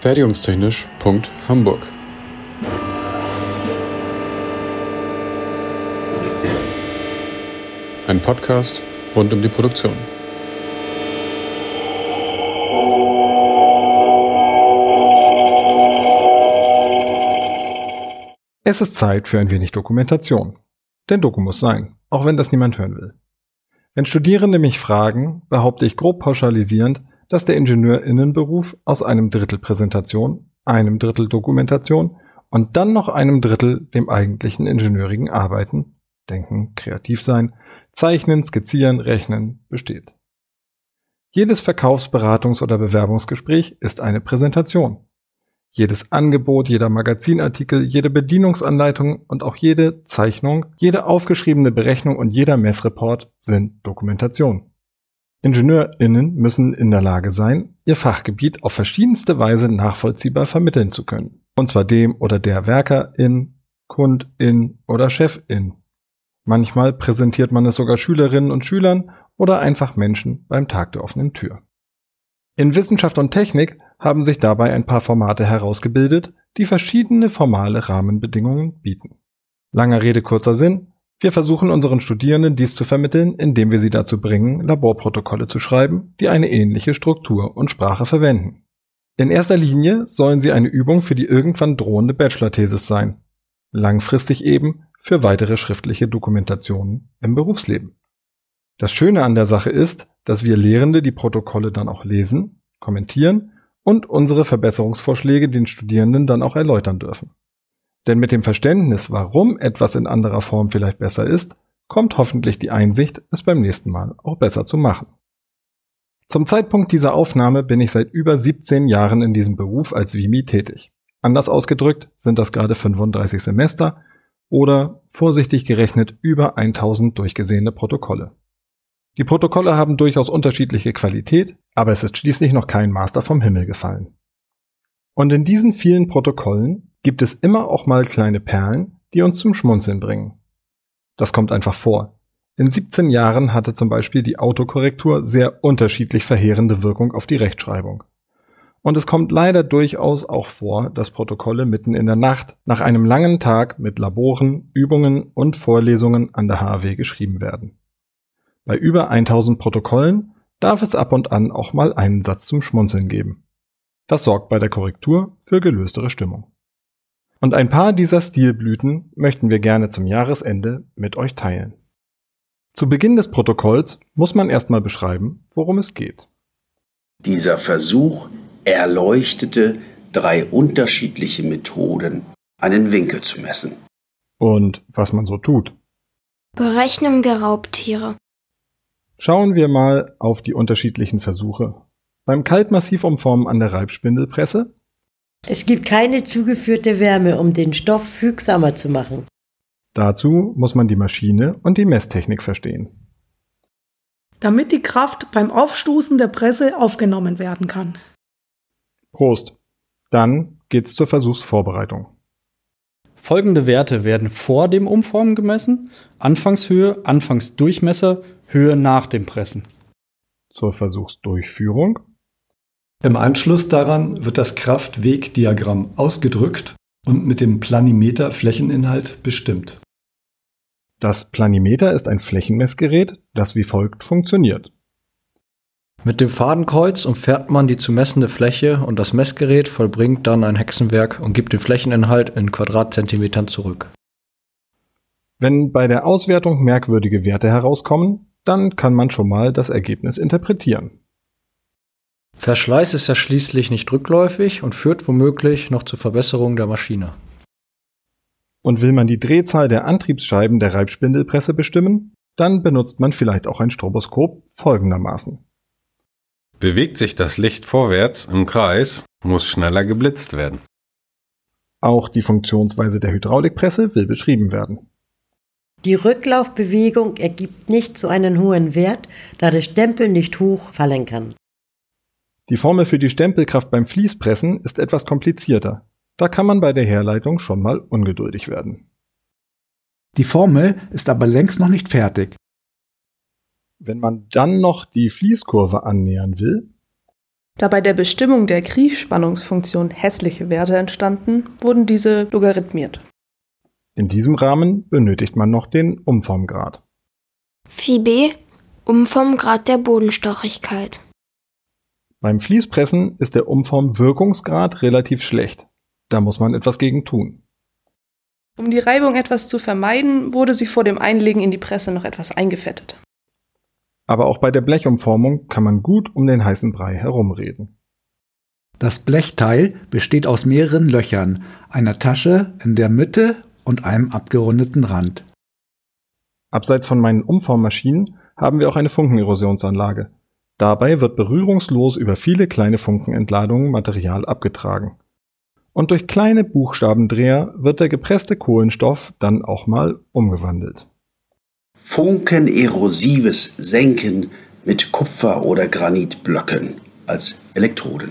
Fertigungstechnisch.hamburg Ein Podcast rund um die Produktion. Es ist Zeit für ein wenig Dokumentation. Denn Doku muss sein, auch wenn das niemand hören will. Wenn Studierende mich fragen, behaupte ich grob pauschalisierend, dass der Ingenieurinnenberuf aus einem Drittel Präsentation, einem Drittel Dokumentation und dann noch einem Drittel dem eigentlichen ingenieurigen Arbeiten, Denken, kreativ sein, Zeichnen, Skizzieren, Rechnen besteht. Jedes Verkaufsberatungs- oder Bewerbungsgespräch ist eine Präsentation. Jedes Angebot, jeder Magazinartikel, jede Bedienungsanleitung und auch jede Zeichnung, jede aufgeschriebene Berechnung und jeder Messreport sind Dokumentation. IngenieurInnen müssen in der Lage sein, ihr Fachgebiet auf verschiedenste Weise nachvollziehbar vermitteln zu können. Und zwar dem oder der Werkerin, Kundin oder Chefin. Manchmal präsentiert man es sogar Schülerinnen und Schülern oder einfach Menschen beim Tag der offenen Tür. In Wissenschaft und Technik haben sich dabei ein paar Formate herausgebildet, die verschiedene formale Rahmenbedingungen bieten. Langer Rede, kurzer Sinn. Wir versuchen unseren Studierenden dies zu vermitteln, indem wir sie dazu bringen, Laborprotokolle zu schreiben, die eine ähnliche Struktur und Sprache verwenden. In erster Linie sollen sie eine Übung für die irgendwann drohende Bachelor-Thesis sein. Langfristig eben für weitere schriftliche Dokumentationen im Berufsleben. Das Schöne an der Sache ist, dass wir Lehrende die Protokolle dann auch lesen, kommentieren und unsere Verbesserungsvorschläge den Studierenden dann auch erläutern dürfen. Denn mit dem Verständnis, warum etwas in anderer Form vielleicht besser ist, kommt hoffentlich die Einsicht, es beim nächsten Mal auch besser zu machen. Zum Zeitpunkt dieser Aufnahme bin ich seit über 17 Jahren in diesem Beruf als Vimi tätig. Anders ausgedrückt sind das gerade 35 Semester oder vorsichtig gerechnet über 1000 durchgesehene Protokolle. Die Protokolle haben durchaus unterschiedliche Qualität, aber es ist schließlich noch kein Master vom Himmel gefallen. Und in diesen vielen Protokollen gibt es immer auch mal kleine Perlen, die uns zum Schmunzeln bringen. Das kommt einfach vor. In 17 Jahren hatte zum Beispiel die Autokorrektur sehr unterschiedlich verheerende Wirkung auf die Rechtschreibung. Und es kommt leider durchaus auch vor, dass Protokolle mitten in der Nacht nach einem langen Tag mit Laboren, Übungen und Vorlesungen an der HAW geschrieben werden. Bei über 1000 Protokollen darf es ab und an auch mal einen Satz zum Schmunzeln geben. Das sorgt bei der Korrektur für gelöstere Stimmung. Und ein paar dieser Stilblüten möchten wir gerne zum Jahresende mit euch teilen. Zu Beginn des Protokolls muss man erstmal beschreiben, worum es geht. Dieser Versuch erleuchtete drei unterschiedliche Methoden, einen Winkel zu messen. Und was man so tut. Berechnung der Raubtiere. Schauen wir mal auf die unterschiedlichen Versuche. Beim Kaltmassivumformen an der Reibspindelpresse. Es gibt keine zugeführte Wärme, um den Stoff fügsamer zu machen. Dazu muss man die Maschine und die Messtechnik verstehen. Damit die Kraft beim Aufstoßen der Presse aufgenommen werden kann. Prost. Dann geht's zur Versuchsvorbereitung. Folgende Werte werden vor dem Umformen gemessen. Anfangshöhe, Anfangsdurchmesser, Höhe nach dem Pressen. Zur Versuchsdurchführung. Im Anschluss daran wird das Kraftwegdiagramm ausgedrückt und mit dem Planimeter Flächeninhalt bestimmt. Das Planimeter ist ein Flächenmessgerät, das wie folgt funktioniert. Mit dem Fadenkreuz umfährt man die zu messende Fläche und das Messgerät vollbringt dann ein Hexenwerk und gibt den Flächeninhalt in Quadratzentimetern zurück. Wenn bei der Auswertung merkwürdige Werte herauskommen, dann kann man schon mal das Ergebnis interpretieren. Verschleiß ist ja schließlich nicht rückläufig und führt womöglich noch zur Verbesserung der Maschine. Und will man die Drehzahl der Antriebsscheiben der Reibspindelpresse bestimmen, dann benutzt man vielleicht auch ein Stroboskop folgendermaßen. Bewegt sich das Licht vorwärts im Kreis, muss schneller geblitzt werden. Auch die Funktionsweise der Hydraulikpresse will beschrieben werden. Die Rücklaufbewegung ergibt nicht so einen hohen Wert, da der Stempel nicht hoch fallen kann. Die Formel für die Stempelkraft beim Fließpressen ist etwas komplizierter. Da kann man bei der Herleitung schon mal ungeduldig werden. Die Formel ist aber längst noch nicht fertig. Wenn man dann noch die Fließkurve annähern will, Da bei der Bestimmung der Kriechspannungsfunktion hässliche Werte entstanden, wurden diese logarithmiert. In diesem Rahmen benötigt man noch den Umformgrad. Phi b Umformgrad der Bodenstochigkeit. Beim Fließpressen ist der Umformwirkungsgrad relativ schlecht. Da muss man etwas gegen tun. Um die Reibung etwas zu vermeiden, wurde sie vor dem Einlegen in die Presse noch etwas eingefettet. Aber auch bei der Blechumformung kann man gut um den heißen Brei herumreden. Das Blechteil besteht aus mehreren Löchern, einer Tasche in der Mitte und einem abgerundeten Rand. Abseits von meinen Umformmaschinen haben wir auch eine Funkenerosionsanlage. Dabei wird berührungslos über viele kleine Funkenentladungen Material abgetragen. Und durch kleine Buchstabendreher wird der gepresste Kohlenstoff dann auch mal umgewandelt. Funkenerosives Senken mit Kupfer- oder Granitblöcken als Elektroden.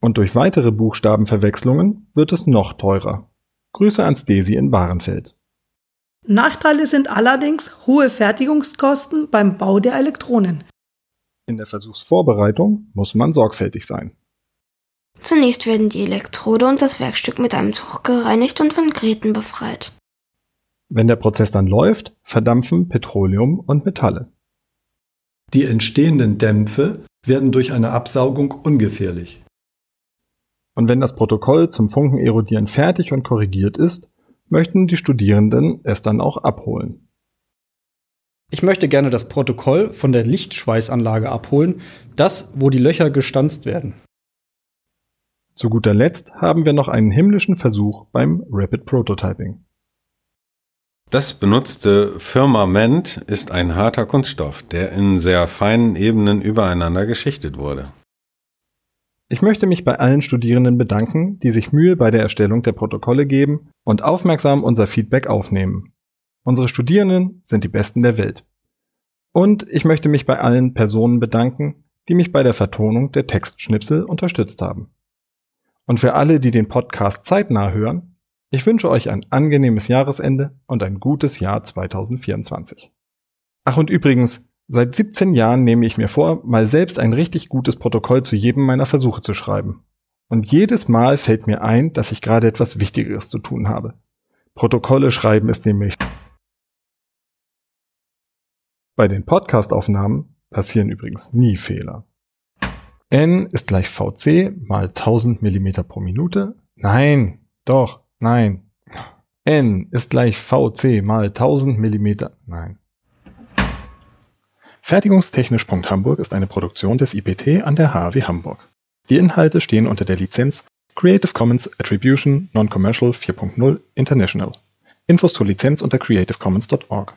Und durch weitere Buchstabenverwechslungen wird es noch teurer. Grüße ans Desi in Bahrenfeld. Nachteile sind allerdings hohe Fertigungskosten beim Bau der Elektronen. In der Versuchsvorbereitung muss man sorgfältig sein. Zunächst werden die Elektrode und das Werkstück mit einem Tuch gereinigt und von Gräten befreit. Wenn der Prozess dann läuft, verdampfen Petroleum und Metalle. Die entstehenden Dämpfe werden durch eine Absaugung ungefährlich. Und wenn das Protokoll zum Funkenerodieren fertig und korrigiert ist, möchten die Studierenden es dann auch abholen. Ich möchte gerne das Protokoll von der Lichtschweißanlage abholen, das, wo die Löcher gestanzt werden. Zu guter Letzt haben wir noch einen himmlischen Versuch beim Rapid Prototyping. Das benutzte Firmament ist ein harter Kunststoff, der in sehr feinen Ebenen übereinander geschichtet wurde. Ich möchte mich bei allen Studierenden bedanken, die sich Mühe bei der Erstellung der Protokolle geben und aufmerksam unser Feedback aufnehmen. Unsere Studierenden sind die Besten der Welt. Und ich möchte mich bei allen Personen bedanken, die mich bei der Vertonung der Textschnipsel unterstützt haben. Und für alle, die den Podcast zeitnah hören, ich wünsche euch ein angenehmes Jahresende und ein gutes Jahr 2024. Ach und übrigens, seit 17 Jahren nehme ich mir vor, mal selbst ein richtig gutes Protokoll zu jedem meiner Versuche zu schreiben. Und jedes Mal fällt mir ein, dass ich gerade etwas Wichtigeres zu tun habe. Protokolle schreiben ist nämlich. Bei den Podcastaufnahmen passieren übrigens nie Fehler. N ist gleich VC mal 1000 Millimeter pro Minute. Nein, doch. Nein. N ist gleich VC mal 1000 mm. Nein. Fertigungstechnisch.hamburg ist eine Produktion des IPT an der HW Hamburg. Die Inhalte stehen unter der Lizenz Creative Commons Attribution Non-Commercial 4.0 International. Infos zur Lizenz unter creativecommons.org.